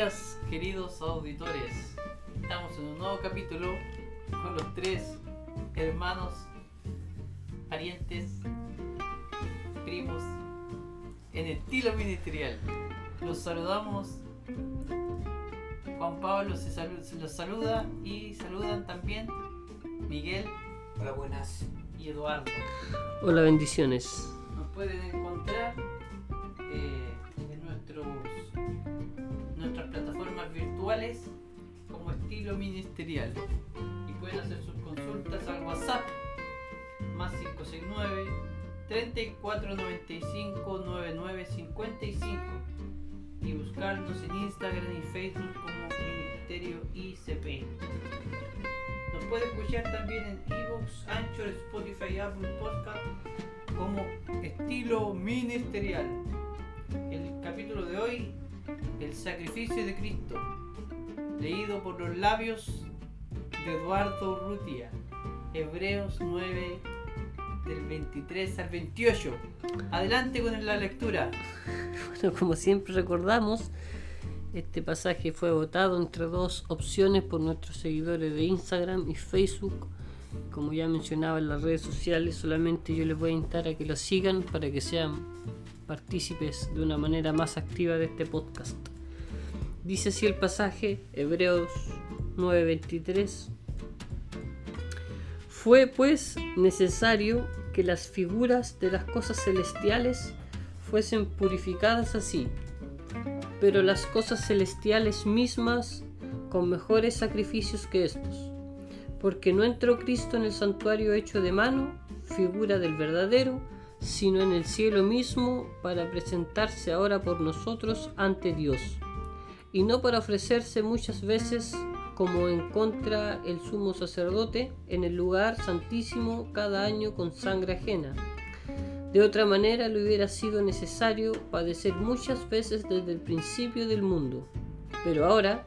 días, queridos auditores. Estamos en un nuevo capítulo con los tres hermanos, parientes, primos, en estilo ministerial. Los saludamos. Juan Pablo se salu- se los saluda y saludan también Miguel Hola, buenas. y Eduardo. Hola, bendiciones. Nos pueden encontrar eh, como estilo ministerial. Y pueden hacer sus consultas al WhatsApp más 569 3495 9955 y buscarnos en Instagram y Facebook como Ministerio ICP. Nos puede escuchar también en Evox, Anchor, Spotify, Apple Podcast como estilo ministerial. El capítulo de hoy, el sacrificio de Cristo, leído por los labios de Eduardo Urrutia, Hebreos 9 del 23 al 28. Adelante con la lectura. Bueno, como siempre recordamos, este pasaje fue votado entre dos opciones por nuestros seguidores de Instagram y Facebook. Como ya mencionaba en las redes sociales, solamente yo les voy a instar a que lo sigan para que sean partícipes de una manera más activa de este podcast. Dice así el pasaje, Hebreos 9:23. Fue pues necesario que las figuras de las cosas celestiales fuesen purificadas así, pero las cosas celestiales mismas con mejores sacrificios que estos, porque no entró Cristo en el santuario hecho de mano, figura del verdadero, sino en el cielo mismo para presentarse ahora por nosotros ante Dios, y no para ofrecerse muchas veces como en contra el sumo sacerdote en el lugar santísimo cada año con sangre ajena. De otra manera le hubiera sido necesario padecer muchas veces desde el principio del mundo. Pero ahora,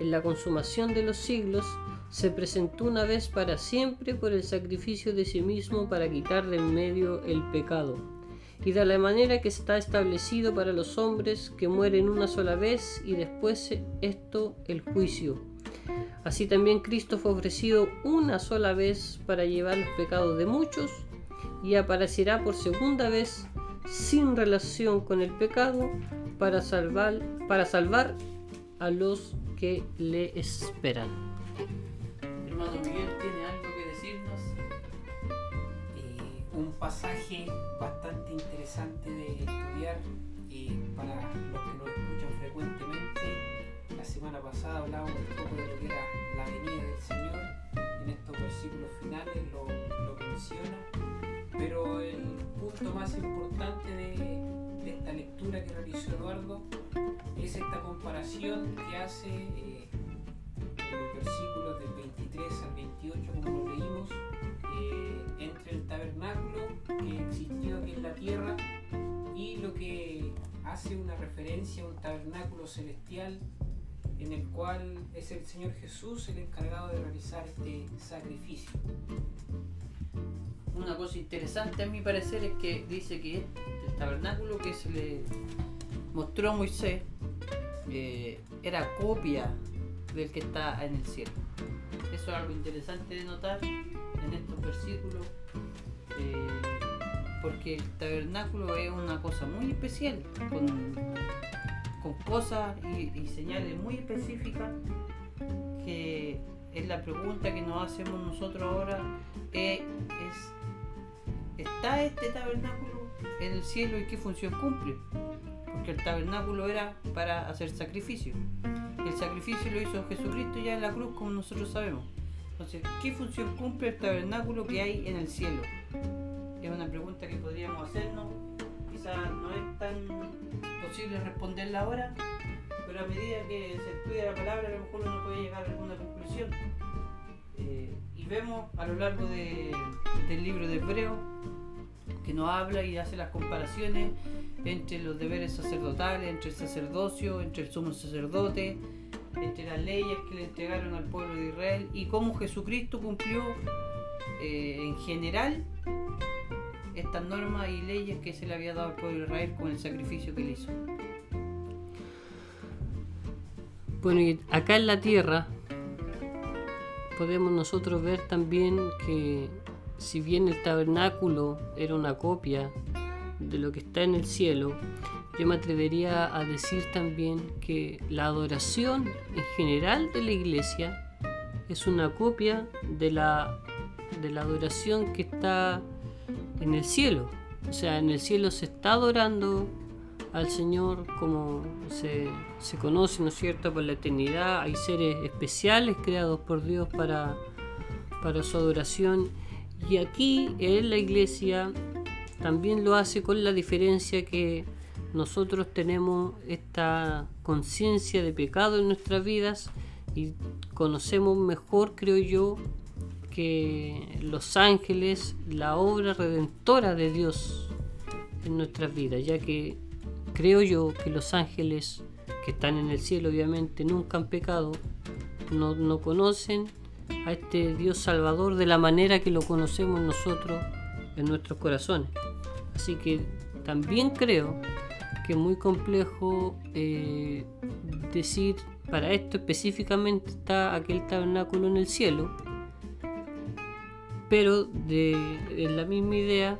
en la consumación de los siglos, se presentó una vez para siempre por el sacrificio de sí mismo para quitar de en medio el pecado. Y de la manera que está establecido para los hombres que mueren una sola vez y después esto el juicio. Así también Cristo fue ofrecido una sola vez para llevar los pecados de muchos y aparecerá por segunda vez sin relación con el pecado para salvar, para salvar a los que le esperan. Pasaje bastante interesante de estudiar para los que nos escuchan frecuentemente. La semana pasada hablábamos un poco de lo que era la venida del Señor. En estos versículos finales lo, lo menciona. Pero el punto más importante de, de esta lectura que realizó Eduardo es esta comparación que hace eh, en los versículos del 23 al 28, como lo leímos, eh, entre el tabernáculo que existió aquí en la tierra y lo que hace una referencia a un tabernáculo celestial en el cual es el Señor Jesús el encargado de realizar este sacrificio. Una cosa interesante a mi parecer es que dice que el tabernáculo que se le mostró a Moisés eh, era copia del que está en el cielo. Eso es algo interesante de notar en estos versículos, eh, porque el tabernáculo es una cosa muy especial, con, cosas y, señales muy específicas que es la pregunta que nos hacemos nosotros ahora, eh, es ¿Está este tabernáculo en el cielo y qué función cumple? Porque el tabernáculo era para hacer sacrificio. El sacrificio lo hizo Jesucristo ya en la cruz, como nosotros sabemos. Entonces, ¿qué función cumple el tabernáculo que hay en el cielo? Es una pregunta que podríamos hacernos. Quizás no es tan posible responderla ahora, pero a medida que se estudia la palabra, a lo mejor uno puede llegar a alguna conclusión. Eh, y vemos a lo largo de- del libro de Hebreo que nos habla y hace las comparaciones entre los deberes sacerdotales, entre el sacerdocio, entre el sumo sacerdote, entre las leyes que le entregaron al pueblo de Israel y cómo Jesucristo cumplió eh, en general estas normas y leyes que se le había dado al pueblo de Israel con el sacrificio que le hizo. Bueno, y acá en la tierra podemos nosotros ver también que si bien el tabernáculo era una copia de lo que está en el cielo, yo me atrevería a decir también que la adoración en general de la iglesia es una copia de la, de la adoración que está en el cielo. O sea, en el cielo se está adorando al Señor como se, se conoce, ¿no es cierto?, por la eternidad. Hay seres especiales creados por Dios para, para su adoración. Y aquí en la iglesia también lo hace con la diferencia que nosotros tenemos esta conciencia de pecado en nuestras vidas y conocemos mejor, creo yo, que los ángeles la obra redentora de Dios en nuestras vidas, ya que creo yo que los ángeles que están en el cielo obviamente nunca han pecado, no, no conocen a este Dios Salvador de la manera que lo conocemos nosotros en nuestros corazones. Así que también creo que es muy complejo eh, decir para esto específicamente está aquel tabernáculo en el cielo, pero de, en la misma idea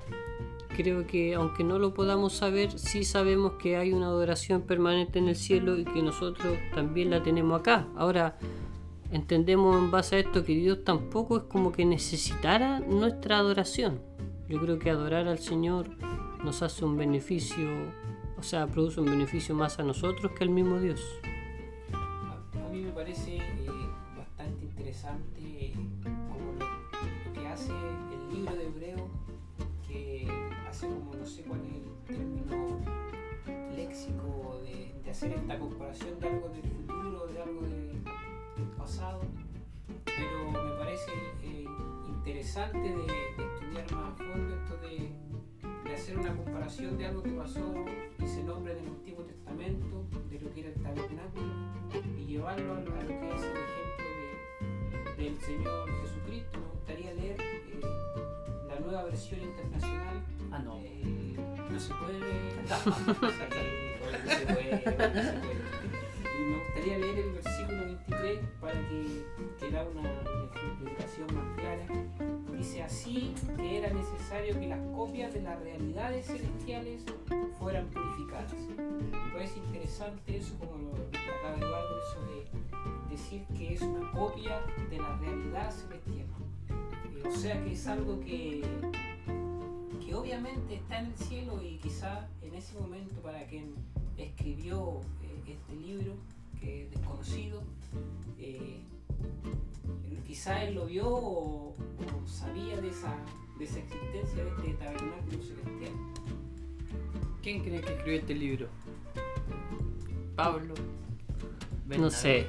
creo que aunque no lo podamos saber, sí sabemos que hay una adoración permanente en el cielo y que nosotros también la tenemos acá. Ahora, entendemos en base a esto que Dios tampoco es como que necesitara nuestra adoración. Yo creo que adorar al Señor nos hace un beneficio, o sea, produce un beneficio más a nosotros que al mismo Dios. A, mí me parece eh, bastante interesante eh, como lo, que hace el libro de Hebreo, que hace como no sé cuál es el término léxico de, hacer esta comparación de algo del futuro, de algo de- del pasado, pero me parece eh, interesante de estudiar más a fondo esto de, de hacer una comparación de algo que pasó y se nombra en el Antiguo Testamento, de lo que era el tabernáculo, y llevarlo a, lo que es el ejemplo de- del Señor Jesucristo. Me gustaría leer eh, la nueva versión internacional. Ah, no. Eh, no se puede leer. no se puede, no se puede. Y me gustaría leer el versículo 23 para que, que da una, ejemplificación más clara. Dice así que era necesario que las copias de las realidades celestiales fueran purificadas. Me parece interesante eso, como lo acaba Eduardo, eso de decir que es una copia de la realidad celestial. Eh, o sea que es algo que, que obviamente está en el cielo y quizá en ese momento para quien escribió eh, este libro, que es desconocido, eh, quizá él lo vio o, o sabía de esa, de esa existencia de este tabernáculo celestial. ¿Quién cree que escribió este libro? Pablo. No sé.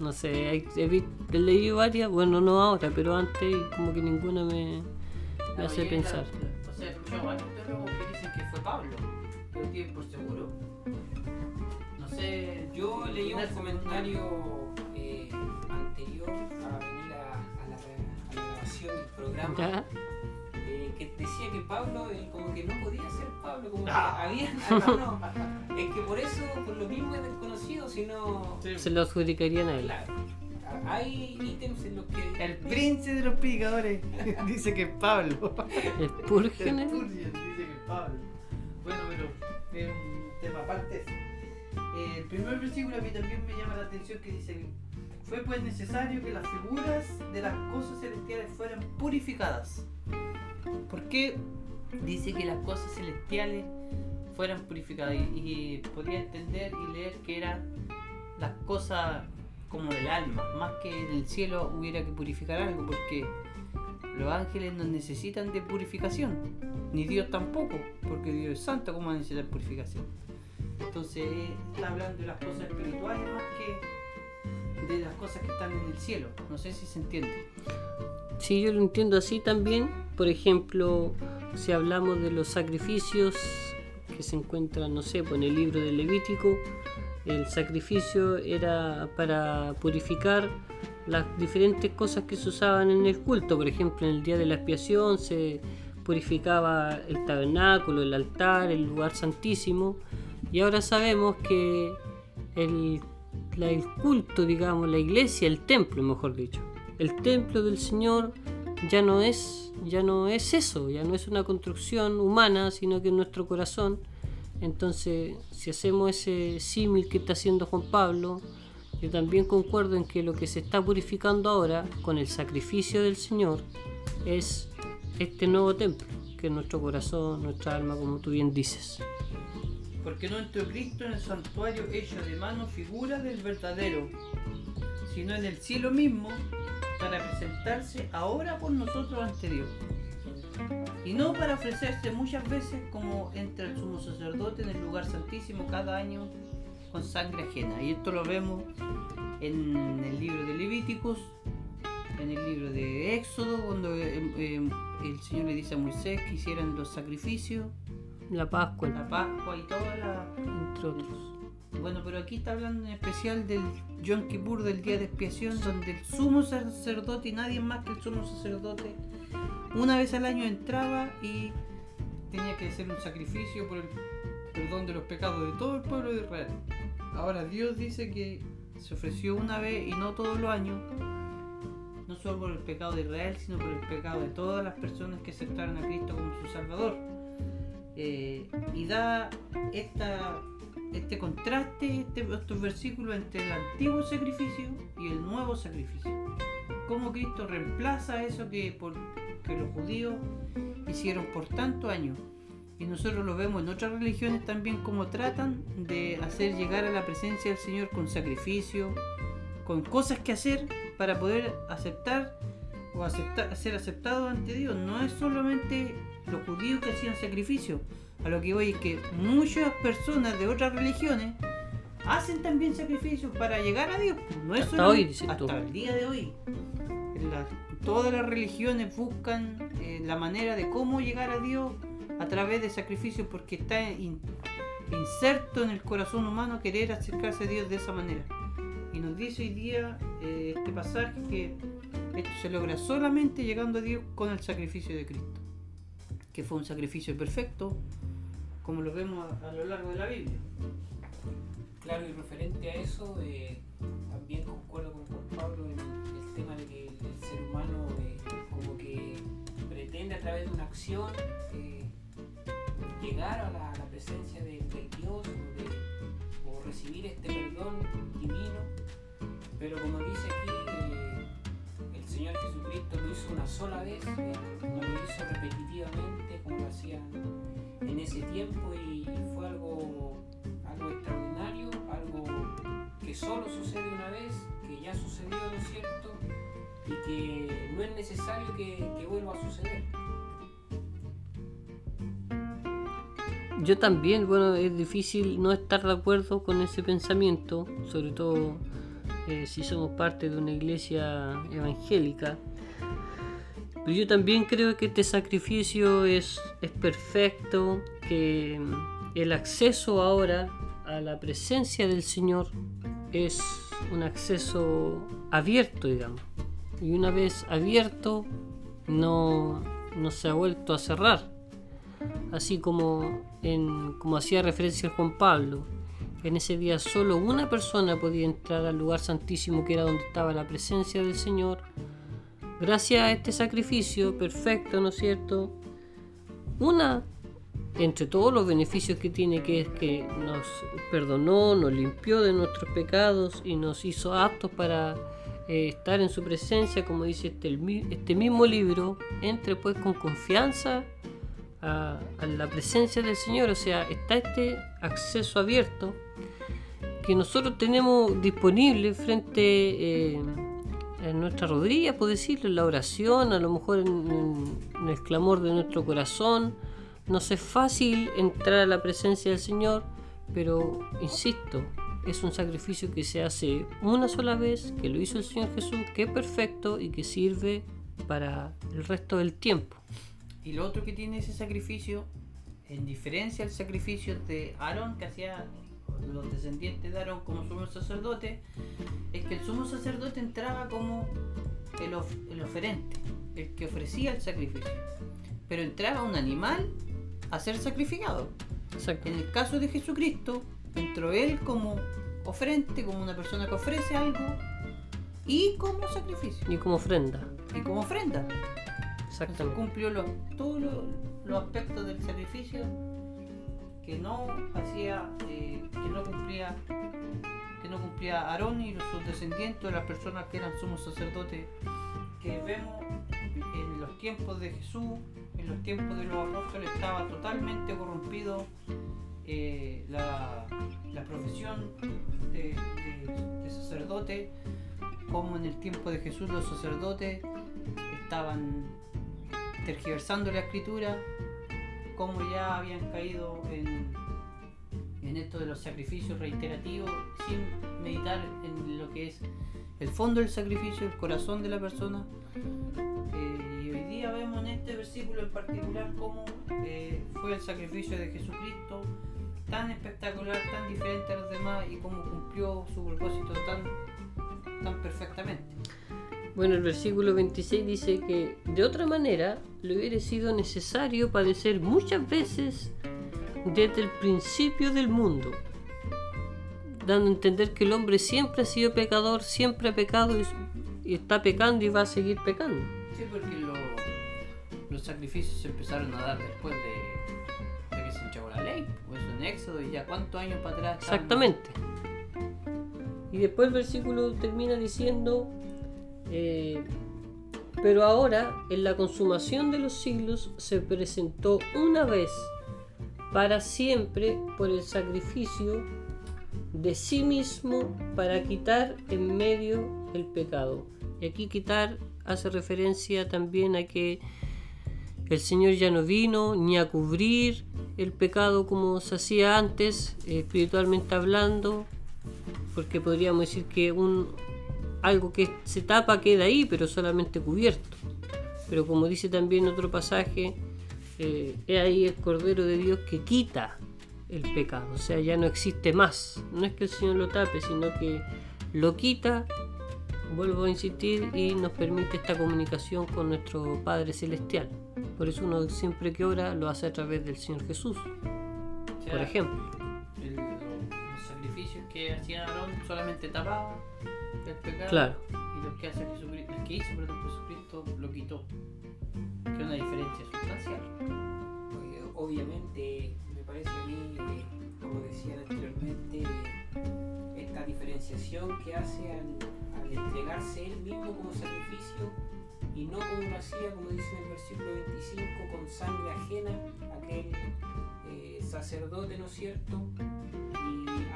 No sé, he, leído varias, bueno, no ahora, pero antes y como que ninguna me, hace pensar. la- O sea, he escuchado varios teólogos que dicen que fue Pablo, pero tienen por seguro. No sé. Yo leí un comentario anterior a venir a, a la, a la grabación del programa. ¿Ya? eh, que decía que Pablo eh, como que no podía ser Pablo, como que Ah. había algunos, es que por eso, por lo mismo es desconocido, sino Sí. Se lo adjudicarían a él. claro, hay ítems en los que El príncipe de los predicadores dice que es Pablo. El Spurgeon. Spurgeon dice que es Pablo. Bueno, pero es un tema aparte. Eh, el primer versículo a mí también me llama la atención que dice fue pues necesario que las figuras de las cosas celestiales fueran purificadas. ¿Por qué dice que las cosas celestiales fueran purificadas? Y, podría entender y leer que eran las cosas como del alma, más que en el cielo hubiera que purificar algo, porque los ángeles no necesitan de purificación, ni Dios tampoco, porque Dios es santo, ¿cómo va a necesitar purificación? Entonces está hablando de las cosas espirituales más que de las cosas que están en el cielo. No sé si se entiende. Sí, yo lo entiendo así también. Por ejemplo, si hablamos de los sacrificios que se encuentran, no sé, pues en el libro de Levítico, el sacrificio era para purificar las diferentes cosas que se usaban en el culto. Por ejemplo, en el día de la expiación se purificaba el tabernáculo, el altar, el lugar santísimo. Y ahora sabemos que el la- el culto, digamos, la iglesia, el templo, mejor dicho. El templo del Señor ya no es, ya no es eso, ya no es una construcción humana, sino que es nuestro corazón. Entonces, si hacemos ese símil que está haciendo Juan Pablo, yo también concuerdo en que lo que se está purificando ahora con el sacrificio del Señor es este nuevo templo, que es nuestro corazón, nuestra alma, como tú bien dices. Porque no entró Cristo en el santuario hecho de mano figura del verdadero, sino en el cielo mismo, para presentarse ahora por nosotros ante Dios. Y no para ofrecerse muchas veces como entra el sumo sacerdote en el lugar santísimo cada año con sangre ajena. Y esto lo vemos en el libro de Levíticos, en el libro de Éxodo, cuando eh, eh, el Señor le dice a Moisés que hicieran los sacrificios, La Pascua, la Pascua y toda la, entre otros. bueno, pero aquí está hablando en especial del Yom Kippur, del día de expiación, donde el sumo sacerdote y nadie más que el sumo sacerdote, una vez al año entraba y tenía que hacer un sacrificio por el perdón de los pecados de todo el pueblo de Israel. Ahora Dios dice que se ofreció una vez y no todos los años, no solo por el pecado de Israel, sino por el pecado de todas las personas que aceptaron a Cristo como su Salvador. Eh, y da este contraste, este- estos versículos entre el antiguo sacrificio y el nuevo sacrificio. Cómo Cristo reemplaza eso que, los judíos hicieron por tantos años. Y nosotros lo vemos en otras religiones también como tratan de hacer llegar a la presencia del Señor con sacrificio, con cosas que hacer para poder aceptar o aceptar, ser aceptado ante Dios. No es solamente los judíos que hacían sacrificio. A lo que voy es que muchas personas de otras religiones hacen también sacrificios para llegar a Dios. No es Hasta solamente- hoy, dices tú. hasta el día de hoy. La- todas las religiones buscan eh, la manera de cómo llegar a Dios a través de sacrificios porque está in- inserto en el corazón humano querer acercarse a Dios de esa manera. Y nos dice hoy día eh, este pasaje que esto se logra solamente llegando a Dios con el sacrificio de Cristo, que fue un sacrificio perfecto, como lo vemos a, lo largo de la Biblia. Claro, y referente a eso, eh, también concuerdo con Juan Pablo en el tema de que el ser humano eh, como que pretende a través de una acción eh, llegar a la, presencia de, Dios o, o recibir este perdón divino, pero como dice aquí, Señor Jesucristo lo hizo una sola vez, eh, no lo hizo repetitivamente como lo hacían en ese tiempo y, fue algo, algo extraordinario, algo que solo sucede una vez, que ya sucedió, ¿no es cierto? Y que no es necesario que vuelva a suceder. Yo también, bueno, es difícil no estar de acuerdo con ese pensamiento, sobre todo eh, si somos parte de una iglesia evangélica. Pero yo también creo que este sacrificio es, es perfecto, que mm, el acceso ahora a la presencia del Señor es un acceso abierto, digamos. Y una vez abierto, no, no se ha vuelto a cerrar así como, en, como hacía referencia Juan Pablo. En ese día solo una persona podía entrar al lugar santísimo que era donde estaba la presencia del Señor. Gracias a este sacrificio perfecto, ¿no es cierto? Una entre todos los beneficios que tiene, que es que nos perdonó, nos limpió de nuestros pecados y nos hizo aptos para eh, estar en su presencia, como dice este, este mismo libro, entre pues con confianza a, a la presencia del Señor, o sea, está este acceso abierto que nosotros tenemos disponible frente eh, a nuestra rodilla, por decirlo, en la oración, a lo mejor en, en- el clamor de nuestro corazón. Nos es fácil entrar a la presencia del Señor, pero insisto, es un sacrificio que se hace una sola vez, que lo hizo el Señor Jesús, que es perfecto y que sirve para el resto del tiempo. Y lo otro que tiene ese sacrificio, en diferencia al sacrificio de Aarón que hacía los descendientes de Aarón como sumo sacerdote, es que el sumo sacerdote entraba como el, of- el oferente, el que ofrecía el sacrificio. Pero entraba un animal a ser sacrificado. Exacto. En el caso de Jesucristo, entró él como ofrente, como una persona que ofrece algo y como sacrificio Y como ofrenda. y como ofrenda. Entonces cumplió los, todos los, aspectos del sacrificio que no hacía, eh, que no cumplía, que no cumplía Aarón y sus descendientes, las personas que eran sumos sacerdotes, que vemos en los tiempos de Jesús, en los tiempos de los apóstoles, estaba totalmente corrompido eh, la, la profesión de sacerdote, como en el tiempo de Jesús los sacerdotes estaban tergiversando la escritura, como ya habían caído en, en esto de los sacrificios reiterativos, sin meditar en lo que es el fondo del sacrificio, el corazón de la persona. Eh, y hoy día vemos en este versículo en particular cómo eh, fue el sacrificio de Jesucristo, tan espectacular, tan diferente a los demás y cómo cumplió su propósito tan, tan perfectamente. Bueno, el versículo 26 dice que de otra manera le hubiera sido necesario padecer muchas veces desde el principio del mundo, dando a entender que el hombre siempre ha sido pecador, siempre ha pecado y, está pecando y va a seguir pecando. Sí, porque lo- los sacrificios se empezaron a dar después de, de que se echó la ley, pues en Éxodo y ya cuántos años para atrás. Exactamente. Y después el versículo termina diciendo, eh, pero ahora en la consumación de los siglos se presentó una vez para siempre por el sacrificio de sí mismo para quitar en medio el pecado. Y aquí quitar hace referencia también a que el Señor ya no vino ni a cubrir el pecado como se hacía antes, eh, espiritualmente hablando, porque podríamos decir que un algo que se tapa queda ahí, pero solamente cubierto. Pero como dice también otro pasaje, eh, he ahí el Cordero de Dios que quita el pecado, o sea, ya no existe más. No es que el Señor lo tape, sino que lo quita, vuelvo a insistir, y nos permite esta comunicación con nuestro Padre Celestial. Por eso uno siempre que ora lo hace a través del Señor Jesús, O sea, por ejemplo. el- lo- los sacrificios que hacía Aarón solamente tapaban el pecado. Claro. Y los que hace Jesucristo, el que hizo perdón, Jesucristo lo quitó. Que es una diferencia sustancial. Obviamente, me parece a mí, eh, como decía anteriormente, eh, esta diferenciación que hace al, al entregarse él mismo como sacrificio y no como lo hacía, como dice en el versículo 25, con sangre ajena, aquel eh, sacerdote, ¿no es cierto?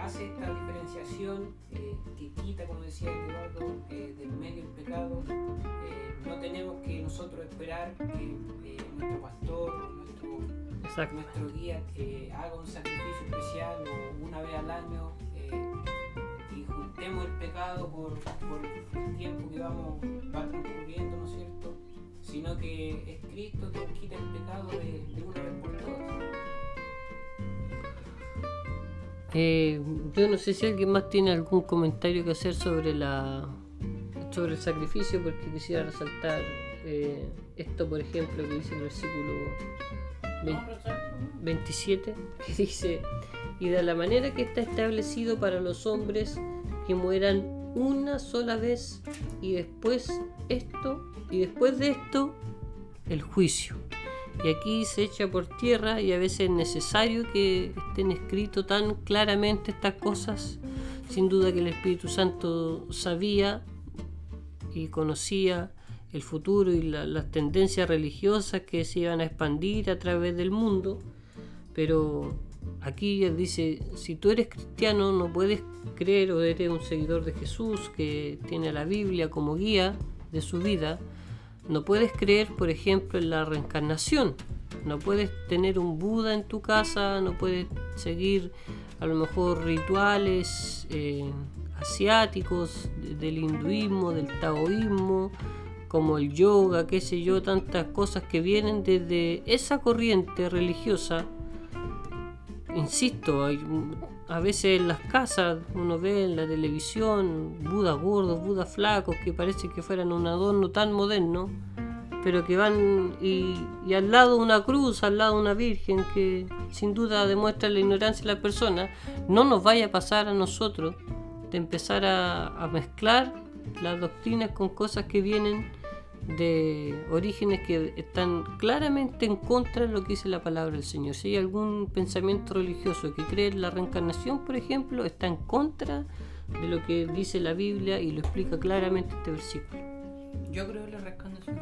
Hace esta diferenciación eh, que quita, como decía Eduardo, eh, del medio el pecado. Eh, no tenemos que nosotros esperar que eh, nuestro pastor o nuestro nuestro guía haga un sacrificio especial o una vez al año y juntemos el pecado por, por el tiempo que vamos va transcurriendo, ¿no es cierto? Sino que es Cristo quien quita el pecado de, de una vez por todas. Eh, yo no sé si alguien más tiene algún comentario que hacer sobre la sobre el sacrificio, porque quisiera resaltar eh, esto, por ejemplo, que dice el versículo 20 27, que dice, y de la manera que está establecido para los hombres que mueran una sola vez, y después esto, y después de esto, el juicio. Y aquí se echa por tierra y a veces es necesario que estén escritos tan claramente estas cosas. Sin duda que el Espíritu Santo sabía y conocía el futuro y la- las tendencias religiosas que se iban a expandir a través del mundo. Pero aquí dice, si tú eres cristiano no puedes creer o eres un seguidor de Jesús que tiene la Biblia como guía de su vida, no puedes creer, por ejemplo, en la reencarnación. No puedes tener un Buda en tu casa, no puedes seguir a lo mejor rituales eh, asiáticos de- del hinduismo, del taoísmo, como el yoga, qué sé yo, tantas cosas que vienen desde esa corriente religiosa. Insisto, hay, a veces en las casas uno ve en la televisión budas gordos, budas flacos que parece que fueran un adorno tan moderno, pero que van y, al lado una cruz, al lado una virgen que sin duda demuestra la ignorancia de la persona. No nos vaya a pasar a nosotros de empezar a, a mezclar las doctrinas con cosas que vienen de orígenes que están claramente en contra de lo que dice la palabra del Señor. Si hay algún pensamiento religioso que cree en la reencarnación, por ejemplo, está en contra de lo que dice la Biblia y lo explica claramente este versículo. Yo creo en la reencarnación.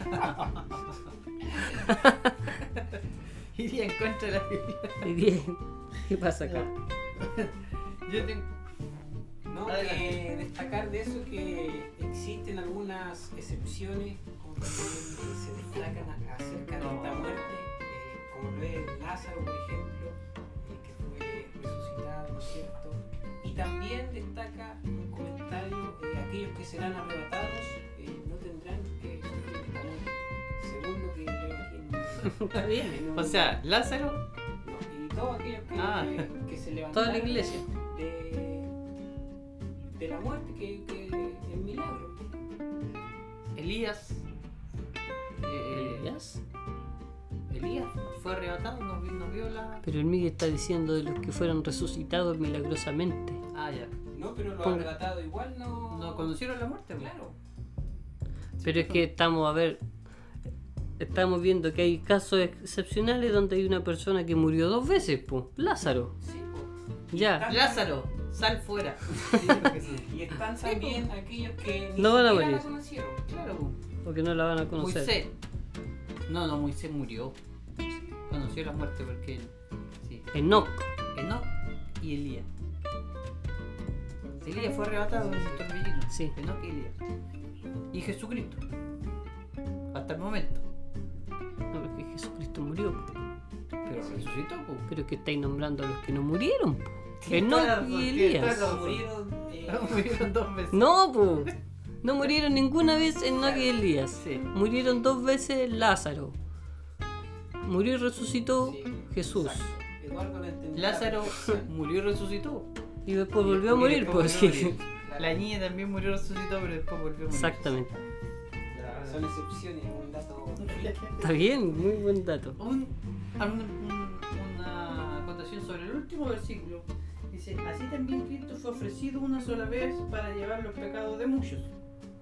Iría en contra de la Biblia. Y bien, ¿qué pasa acá? Yo tengo. No, que destacar de eso que existen algunas excepciones, como también se destacan acerca de esta muerte, eh, como lo es Lázaro, por ejemplo, eh, que fue resucitado, ¿no es cierto? Y también destaca un comentario, eh, aquellos que serán arrebatados no tendrán que sufrir esta muerte, según lo que leo aquí en, Está bien. O sea, Lázaro. no, y todos aquellos que, Ah. que, que se levantaron Toda la iglesia. de, de la muerte, que, que es milagro. Elías. eh, ¿Elías? Elías fue arrebatado, no, no vio la. Pero el Miguel está diciendo de los que fueron resucitados milagrosamente. Ah, ya. No, pero lo Ponga- arrebatado igual no. No conocieron la muerte, pues. Claro. Pero es que estamos a ver, estamos viendo que hay casos excepcionales donde hay una persona que murió dos veces, pues, Lázaro. Sí, po. Ya. Lázaro, sal fuera. Y están también aquellos que ni No van a siquiera morir. la conocieron. Claro. Porque no la van a conocer. Moisés. No, no, Moisés murió. Conoció la muerte porque. Sí. Enoch. Enoch y Elías. Elías fue arrebatado en un torbellino. Sí. Enoch y Elías. Y Jesucristo. Hasta el momento. No, porque Jesucristo murió. Pero resucitó, pues. Pero que estáis nombrando a los que no murieron. La Enoch y Elías. la Todos murieron. eh, Murieron dos veces. No, pues. No murieron ninguna vez Enoch y Elías. Sí. Murieron dos veces Lázaro. Murió y resucitó sí, Jesús. Lázaro murió y resucitó. Y después volvió a morir, pues. La niña también murió y resucitó, pero después volvió a morir. Exactamente. Son excepciones, un dato. Está bien, muy buen dato. Un- un- un- una acotación sobre el último versículo. Dice, así también Cristo fue ofrecido una sola vez para llevar los pecados de muchos.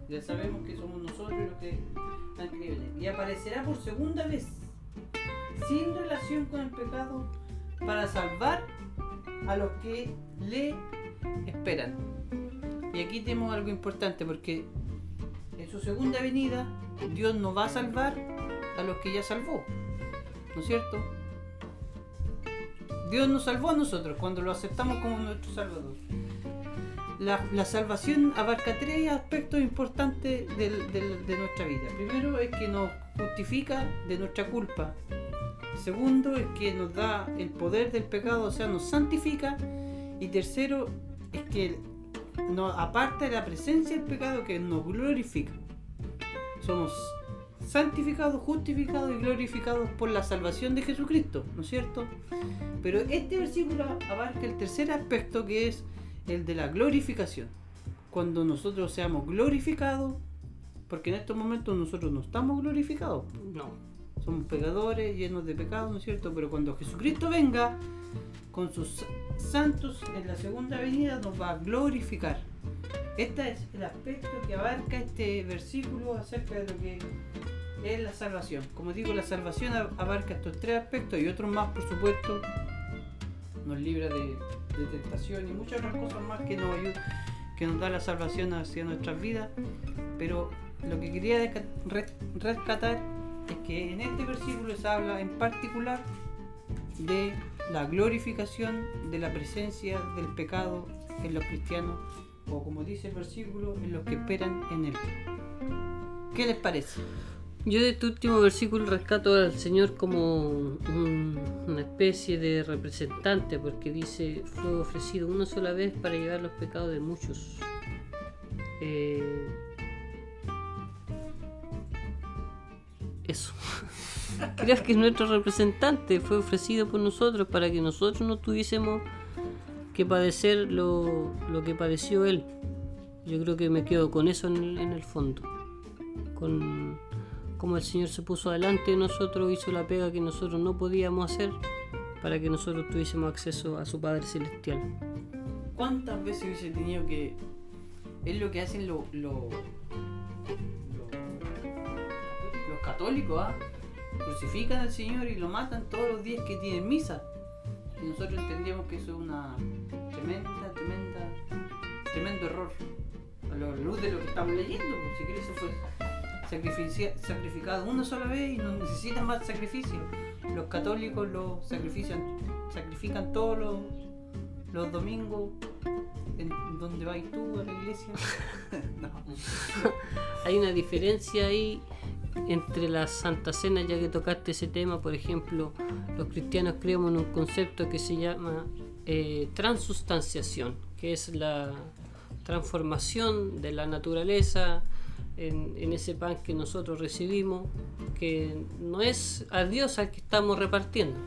Ya sabemos que somos nosotros los que han creído. Y aparecerá por segunda vez, sin relación con el pecado, para salvar a los que le esperan. Y aquí tenemos algo importante porque en su segunda venida Dios no va a salvar a los que ya salvó. ¿No es cierto? Dios nos salvó a nosotros cuando lo aceptamos como nuestro Salvador. La, salvación abarca tres aspectos importantes del- de nuestra vida. Primero es que nos justifica de nuestra culpa. Segundo es que nos da el poder del pecado, o sea, nos santifica. Y tercero es que nos aparta de la presencia del pecado que nos glorifica. Somos santificados, justificados y glorificados por la salvación de Jesucristo, ¿no es cierto? Pero este versículo abarca el tercer aspecto que es el de la glorificación. Cuando nosotros seamos glorificados, porque en estos momentos nosotros no estamos glorificados, No. somos pecadores llenos de pecado, ¿no es cierto? Pero cuando Jesucristo venga con sus santos en la segunda venida nos va a glorificar. Este es el aspecto que abarca este versículo acerca de lo que es la salvación. Como digo, la salvación ab- abarca estos tres aspectos y otros más, por supuesto. Nos libra de, de tentación y muchas otras cosas más que nos ayudan, que nos da la salvación hacia nuestras vidas. Pero lo que quería rescatar es que en este versículo se habla en particular de la glorificación de la presencia del pecado en los cristianos, o como dice el versículo, en los que esperan en él. ¿Qué les parece? Yo de este último versículo rescato al Señor como un- una especie de representante, porque dice, fue ofrecido una sola vez para llevar los pecados de muchos. Eh, Eso. Creo que nuestro representante fue ofrecido por nosotros para que nosotros no tuviésemos que padecer lo, lo que padeció Él. Yo creo que me quedo con eso en el, en el fondo. Con como el Señor se puso adelante de nosotros, hizo la pega que nosotros no podíamos hacer para que nosotros tuviésemos acceso a su Padre Celestial. ¿Cuántas veces hubiese tenido que.? Es lo que hacen lo- lo- lo- los católicos, ¿ah? Crucifican al Señor y lo matan todos los días que tienen misa. Y nosotros entendíamos que eso es una tremenda, tremenda, tremendo error. A la luz de lo que estamos leyendo, pues, si Cristo fue sacrificia- sacrificado una sola vez y no necesitan más sacrificio. Los católicos lo sacrifican, sacrifican todos los, los domingos. ¿En dónde vais tú a la iglesia? no. Hay una diferencia ahí entre las Santa Cena, ya que tocaste ese tema, por ejemplo, los cristianos creemos en un concepto que se llama eh, transustanciación, que es la transformación de la naturaleza en, en ese pan que nosotros recibimos, que no es a Dios al que estamos repartiendo.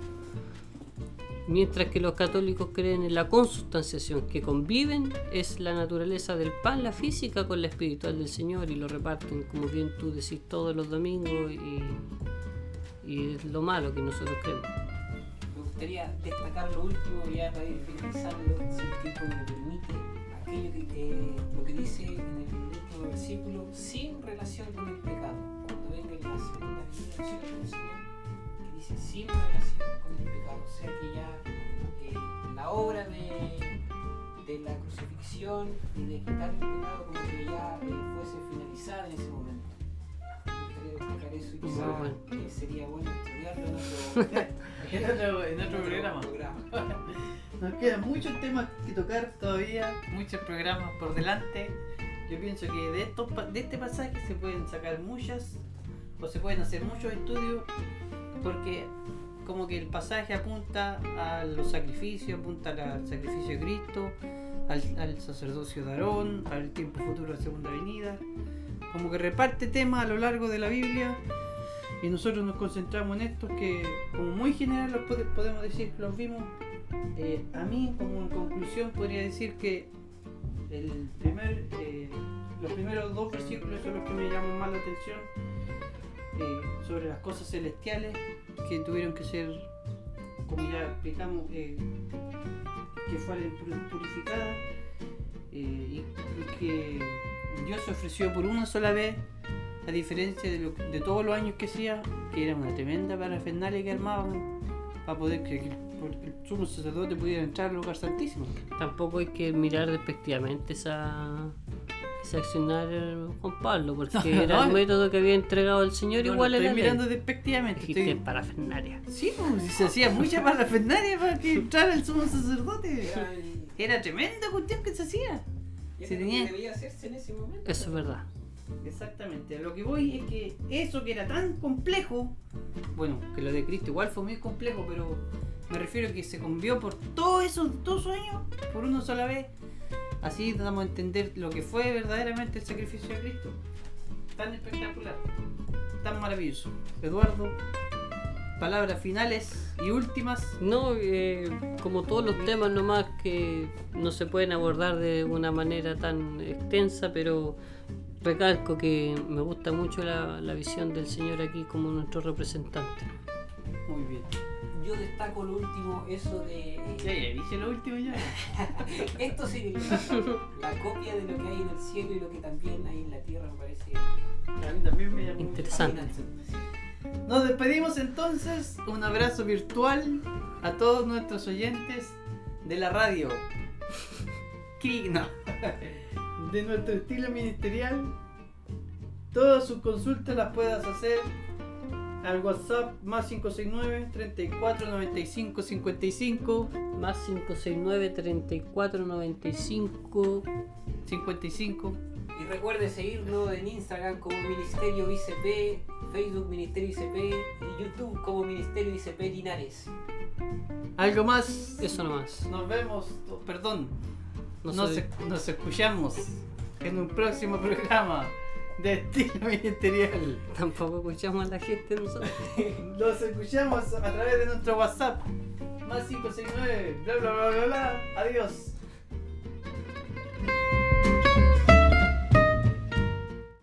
Mientras que los católicos creen en la consustanciación, que conviven es la naturaleza del pan, la física, con la espiritual del Señor y lo reparten, como bien tú decís, todos los domingos y, y es lo malo que nosotros creemos. Me gustaría destacar lo último, ya para ir finalizando, si el tiempo me permite, aquello que, eh, lo que dice en el versículo, sin relación con el pecado. Cuando venga la segunda venida del Señor, que dice sin relación con el pecado. O sea que ya eh, la obra de, de la crucifixión y de quitar el pecado como que ya eh, fuese finalizada en ese momento. Me gustaría destacar eso y quizá eh, sería bueno estudiarlo en otro, En otro, en otro programa. Nos quedan muchos temas que tocar todavía, muchos programas por delante. Yo pienso que de, estos, de este pasaje se pueden sacar muchas, o se pueden hacer muchos estudios, porque como que el pasaje apunta a los sacrificios, apunta al- sacrificio de Cristo, al, al sacerdocio de Aarón, al tiempo futuro de la segunda venida. Como que reparte temas a lo largo de la Biblia y nosotros nos concentramos en estos que, como muy general los pode- podemos decir los vimos. Eh, a mí, como en conclusión, podría decir que eh, los primeros dos versículos son los que me llaman más la atención eh, sobre las cosas celestiales que tuvieron que ser, como ya explicamos, eh, que fueran pu- purificadas y, que Dios se ofreció por una sola vez, a diferencia de, todos los años que hacía, que era una tremenda parafernalia que armaban para poder que el sumo sacerdote pudiera entrar al lugar santísimo. Tampoco hay que mirar despectivamente esa, ese accionar de Juan Pablo, porque No, era el no. método que había entregado el Señor No igual estoy era mirando despectivamente. Dijiste estoy- parafernalia. Sí, pues, si se hacía mucha parafernalia para que entrara el sumo sacerdote. Era tremenda cuestión que se hacía. y Se lo tenía- que debía hacerse en ese momento. Eso es verdad. Exactamente, a lo que voy es que eso que era tan complejo, bueno, que lo de Cristo igual fue muy complejo, pero me refiero a que se convió por todos esos, esos años, por una sola vez. Así damos a entender lo que fue verdaderamente el sacrificio de Cristo. Tan espectacular, tan maravilloso. Eduardo, palabras finales y últimas. No, eh, como todos los temas nomás que no se pueden abordar de una manera tan extensa, pero recalco que me gusta mucho la, la visión del Señor aquí como nuestro representante. Muy bien. Yo destaco lo último, eso de. eh, Ya, ya, dije lo último ya. esto significa la copia de lo que hay en el cielo y lo que también hay en la tierra, me parece A mí también me llamó Interesante. fascinante. Nos despedimos entonces. Un abrazo virtual a todos nuestros oyentes de la radio. No. De nuestro estilo ministerial. Todas sus consultas las puedas hacer al WhatsApp más 569 34 95 55 Más 569 34 95 55. Y recuerde seguirnos en Instagram como Ministerio ICP, Facebook Ministerio ICP y YouTube como Ministerio ICP Linares. Algo más. Eso nomás. Nos vemos. Perdón. No nos, nos escuchamos en un próximo programa Destino Ministerial. Tampoco escuchamos a la gente nosotros. Los escuchamos a través de nuestro WhatsApp. Más 569, bla bla bla bla bla. Adiós.